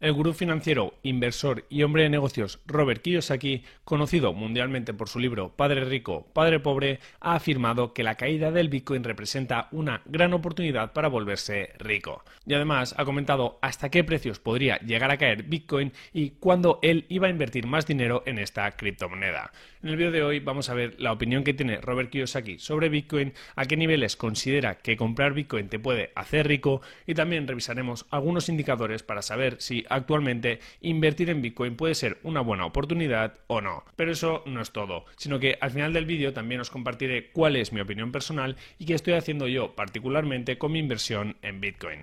El gurú financiero, inversor y hombre de negocios Robert Kiyosaki, conocido mundialmente por su libro Padre Rico, Padre Pobre, ha afirmado que la caída del Bitcoin representa una gran oportunidad para volverse rico. Y además ha comentado hasta qué precios podría llegar a caer Bitcoin y cuándo él iba a invertir más dinero en esta criptomoneda. En el vídeo de hoy vamos a ver la opinión que tiene Robert Kiyosaki sobre Bitcoin, a qué niveles considera que comprar Bitcoin te puede hacer rico y también revisaremos algunos indicadores para saber si actualmente invertir en Bitcoin puede ser una buena oportunidad o no. Pero eso no es todo, sino que al final del vídeo también os compartiré cuál es mi opinión personal y qué estoy haciendo yo particularmente con mi inversión en Bitcoin.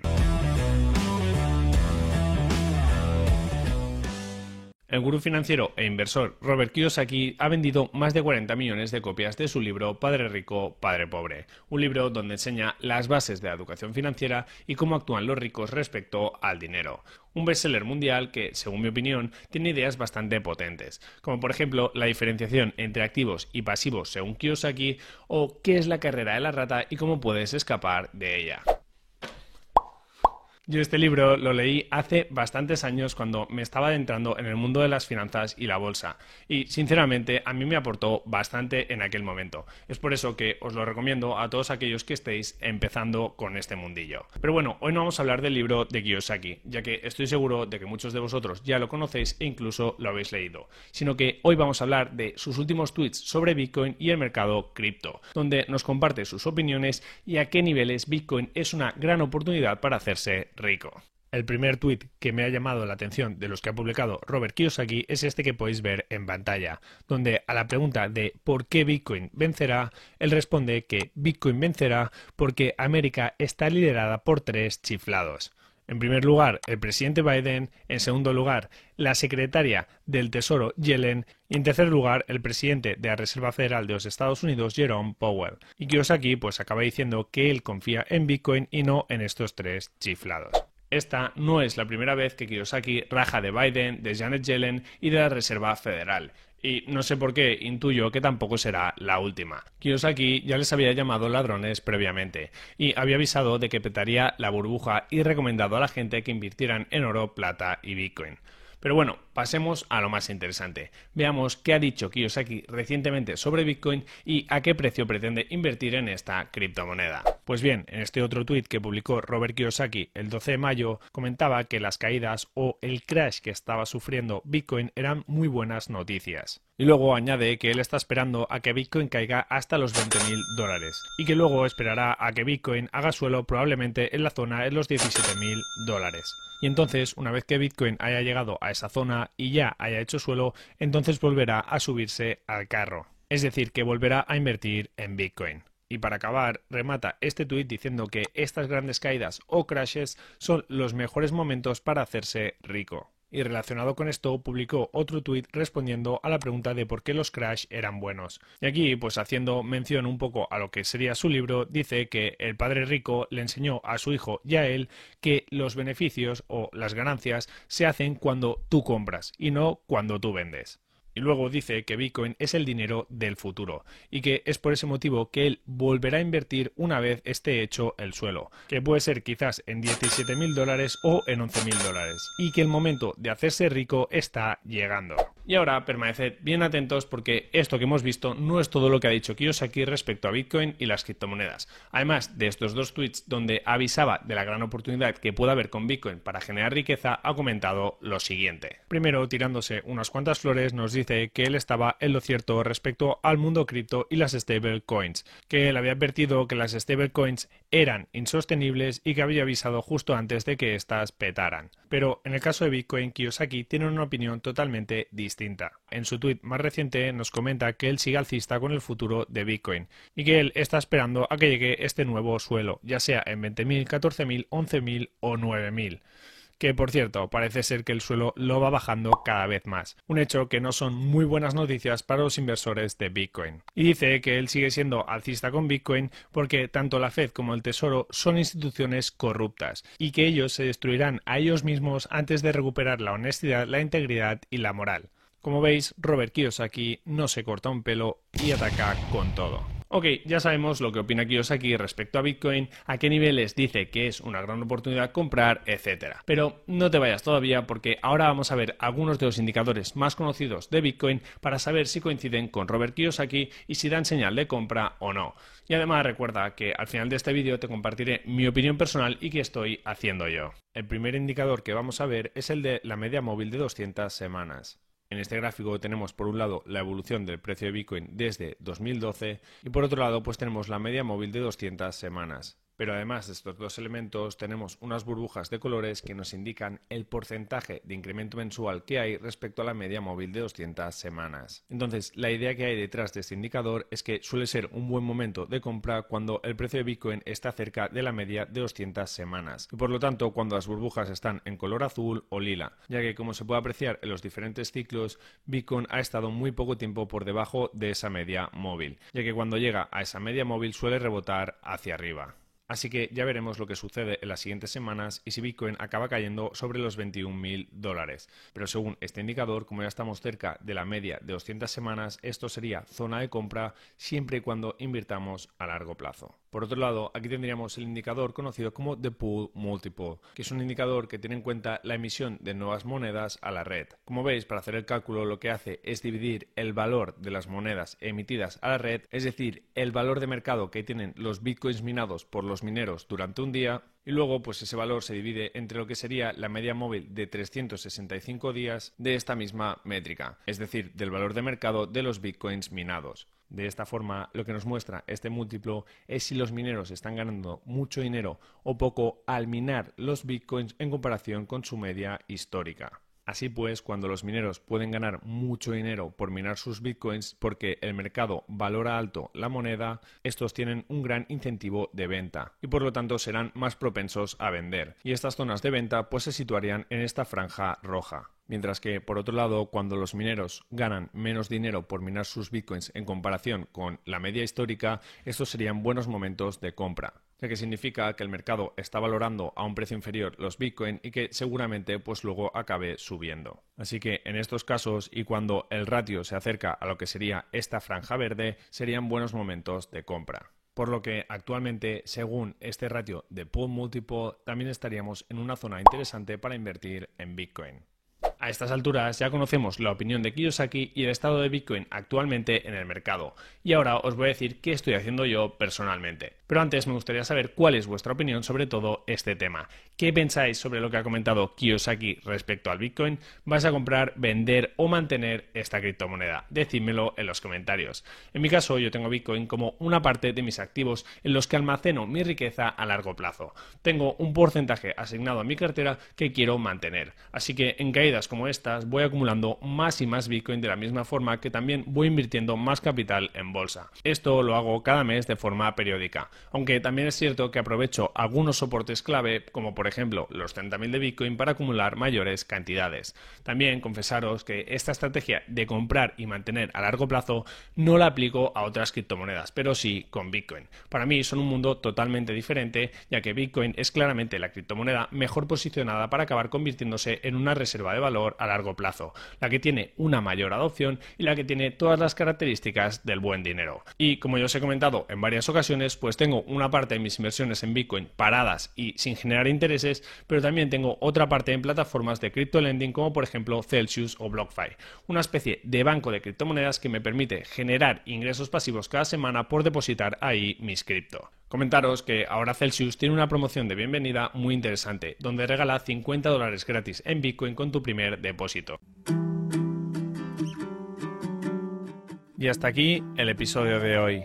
El gurú financiero e inversor Robert Kiyosaki ha vendido más de 40 millones de copias de su libro Padre Rico, Padre Pobre, un libro donde enseña las bases de la educación financiera y cómo actúan los ricos respecto al dinero. Un bestseller mundial que, según mi opinión, tiene ideas bastante potentes, como por ejemplo la diferenciación entre activos y pasivos según Kiyosaki o qué es la carrera de la rata y cómo puedes escapar de ella. Yo este libro lo leí hace bastantes años cuando me estaba adentrando en el mundo de las finanzas y la bolsa y sinceramente a mí me aportó bastante en aquel momento. Es por eso que os lo recomiendo a todos aquellos que estéis empezando con este mundillo. Pero bueno, hoy no vamos a hablar del libro de Kiyosaki, ya que estoy seguro de que muchos de vosotros ya lo conocéis e incluso lo habéis leído, sino que hoy vamos a hablar de sus últimos tweets sobre Bitcoin y el mercado cripto, donde nos comparte sus opiniones y a qué niveles Bitcoin es una gran oportunidad para hacerse rico. El primer tuit que me ha llamado la atención de los que ha publicado Robert Kiyosaki es este que podéis ver en pantalla, donde a la pregunta de ¿por qué Bitcoin vencerá? él responde que Bitcoin vencerá porque América está liderada por tres chiflados. En primer lugar, el presidente Biden, en segundo lugar, la secretaria del Tesoro Yellen y en tercer lugar, el presidente de la Reserva Federal de los Estados Unidos Jerome Powell. Y Kiyosaki pues acaba diciendo que él confía en Bitcoin y no en estos tres chiflados. Esta no es la primera vez que Kiyosaki raja de Biden, de Janet Yellen y de la Reserva Federal y no sé por qué intuyo que tampoco será la última. Kiyosaki ya les había llamado ladrones previamente y había avisado de que petaría la burbuja y recomendado a la gente que invirtieran en oro, plata y bitcoin. Pero bueno, pasemos a lo más interesante. Veamos qué ha dicho Kiyosaki recientemente sobre Bitcoin y a qué precio pretende invertir en esta criptomoneda. Pues bien, en este otro tuit que publicó Robert Kiyosaki el 12 de mayo, comentaba que las caídas o el crash que estaba sufriendo Bitcoin eran muy buenas noticias. Y luego añade que él está esperando a que Bitcoin caiga hasta los 20.000 dólares y que luego esperará a que Bitcoin haga suelo probablemente en la zona de los 17.000 dólares. Y entonces, una vez que Bitcoin haya llegado a esa zona y ya haya hecho suelo, entonces volverá a subirse al carro. Es decir, que volverá a invertir en Bitcoin. Y para acabar, remata este tuit diciendo que estas grandes caídas o crashes son los mejores momentos para hacerse rico y relacionado con esto publicó otro tuit respondiendo a la pregunta de por qué los crash eran buenos. Y aquí, pues haciendo mención un poco a lo que sería su libro, dice que el padre rico le enseñó a su hijo y a él que los beneficios o las ganancias se hacen cuando tú compras y no cuando tú vendes. Y luego dice que Bitcoin es el dinero del futuro y que es por ese motivo que él volverá a invertir una vez esté hecho el suelo, que puede ser quizás en 17 mil dólares o en 11 mil dólares, y que el momento de hacerse rico está llegando. Y ahora permaneced bien atentos porque esto que hemos visto no es todo lo que ha dicho Kiyosaki respecto a Bitcoin y las criptomonedas. Además de estos dos tweets donde avisaba de la gran oportunidad que puede haber con Bitcoin para generar riqueza, ha comentado lo siguiente. Primero, tirándose unas cuantas flores, nos dice que él estaba en lo cierto respecto al mundo cripto y las stable coins, que él había advertido que las stable coins eran insostenibles y que había avisado justo antes de que éstas petaran. Pero en el caso de Bitcoin, Kiyosaki tiene una opinión totalmente distinta. En su tweet más reciente nos comenta que él sigue alcista con el futuro de Bitcoin y que él está esperando a que llegue este nuevo suelo, ya sea en 20.000, 14.000, 11.000 o 9.000 que por cierto parece ser que el suelo lo va bajando cada vez más, un hecho que no son muy buenas noticias para los inversores de Bitcoin. Y dice que él sigue siendo alcista con Bitcoin porque tanto la Fed como el Tesoro son instituciones corruptas y que ellos se destruirán a ellos mismos antes de recuperar la honestidad, la integridad y la moral. Como veis, Robert Kiyosaki no se corta un pelo y ataca con todo. Ok, ya sabemos lo que opina Kiyosaki respecto a Bitcoin, a qué niveles dice que es una gran oportunidad comprar, etc. Pero no te vayas todavía porque ahora vamos a ver algunos de los indicadores más conocidos de Bitcoin para saber si coinciden con Robert Kiyosaki y si dan señal de compra o no. Y además recuerda que al final de este vídeo te compartiré mi opinión personal y qué estoy haciendo yo. El primer indicador que vamos a ver es el de la media móvil de 200 semanas. En este gráfico tenemos por un lado la evolución del precio de Bitcoin desde 2012 y por otro lado pues tenemos la media móvil de 200 semanas. Pero además de estos dos elementos tenemos unas burbujas de colores que nos indican el porcentaje de incremento mensual que hay respecto a la media móvil de 200 semanas. Entonces, la idea que hay detrás de este indicador es que suele ser un buen momento de compra cuando el precio de Bitcoin está cerca de la media de 200 semanas y por lo tanto cuando las burbujas están en color azul o lila, ya que como se puede apreciar en los diferentes ciclos, Bitcoin ha estado muy poco tiempo por debajo de esa media móvil, ya que cuando llega a esa media móvil suele rebotar hacia arriba. Así que ya veremos lo que sucede en las siguientes semanas y si Bitcoin acaba cayendo sobre los 21.000 dólares. Pero según este indicador, como ya estamos cerca de la media de 200 semanas, esto sería zona de compra siempre y cuando invirtamos a largo plazo. Por otro lado, aquí tendríamos el indicador conocido como The Pool Multiple, que es un indicador que tiene en cuenta la emisión de nuevas monedas a la red. Como veis, para hacer el cálculo lo que hace es dividir el valor de las monedas emitidas a la red, es decir, el valor de mercado que tienen los bitcoins minados por los mineros durante un día y luego pues ese valor se divide entre lo que sería la media móvil de 365 días de esta misma métrica, es decir, del valor de mercado de los bitcoins minados. De esta forma, lo que nos muestra este múltiplo es si los mineros están ganando mucho dinero o poco al minar los bitcoins en comparación con su media histórica. Así pues, cuando los mineros pueden ganar mucho dinero por minar sus bitcoins porque el mercado valora alto la moneda, estos tienen un gran incentivo de venta y por lo tanto serán más propensos a vender. Y estas zonas de venta pues se situarían en esta franja roja. Mientras que, por otro lado, cuando los mineros ganan menos dinero por minar sus bitcoins en comparación con la media histórica, estos serían buenos momentos de compra ya que significa que el mercado está valorando a un precio inferior los Bitcoin y que seguramente pues luego acabe subiendo. Así que en estos casos y cuando el ratio se acerca a lo que sería esta franja verde, serían buenos momentos de compra. Por lo que actualmente, según este ratio de pool multiple, también estaríamos en una zona interesante para invertir en Bitcoin. A estas alturas ya conocemos la opinión de Kiyosaki y el estado de Bitcoin actualmente en el mercado. Y ahora os voy a decir qué estoy haciendo yo personalmente. Pero antes me gustaría saber cuál es vuestra opinión sobre todo este tema. ¿Qué pensáis sobre lo que ha comentado Kiyosaki respecto al Bitcoin? ¿Vais a comprar, vender o mantener esta criptomoneda? Decídmelo en los comentarios. En mi caso, yo tengo Bitcoin como una parte de mis activos en los que almaceno mi riqueza a largo plazo. Tengo un porcentaje asignado a mi cartera que quiero mantener. Así que en caídas como estas voy acumulando más y más Bitcoin de la misma forma que también voy invirtiendo más capital en bolsa. Esto lo hago cada mes de forma periódica aunque también es cierto que aprovecho algunos soportes clave, como por ejemplo los 30.000 de Bitcoin, para acumular mayores cantidades. También confesaros que esta estrategia de comprar y mantener a largo plazo no la aplico a otras criptomonedas, pero sí con Bitcoin. Para mí son un mundo totalmente diferente, ya que Bitcoin es claramente la criptomoneda mejor posicionada para acabar convirtiéndose en una reserva de valor a largo plazo, la que tiene una mayor adopción y la que tiene todas las características del buen dinero. Y como ya os he comentado en varias ocasiones, pues tengo una parte de mis inversiones en Bitcoin paradas y sin generar intereses, pero también tengo otra parte en plataformas de crypto lending como por ejemplo Celsius o BlockFi, una especie de banco de criptomonedas que me permite generar ingresos pasivos cada semana por depositar ahí mis cripto. Comentaros que ahora Celsius tiene una promoción de bienvenida muy interesante, donde regala 50 dólares gratis en Bitcoin con tu primer depósito. Y hasta aquí el episodio de hoy.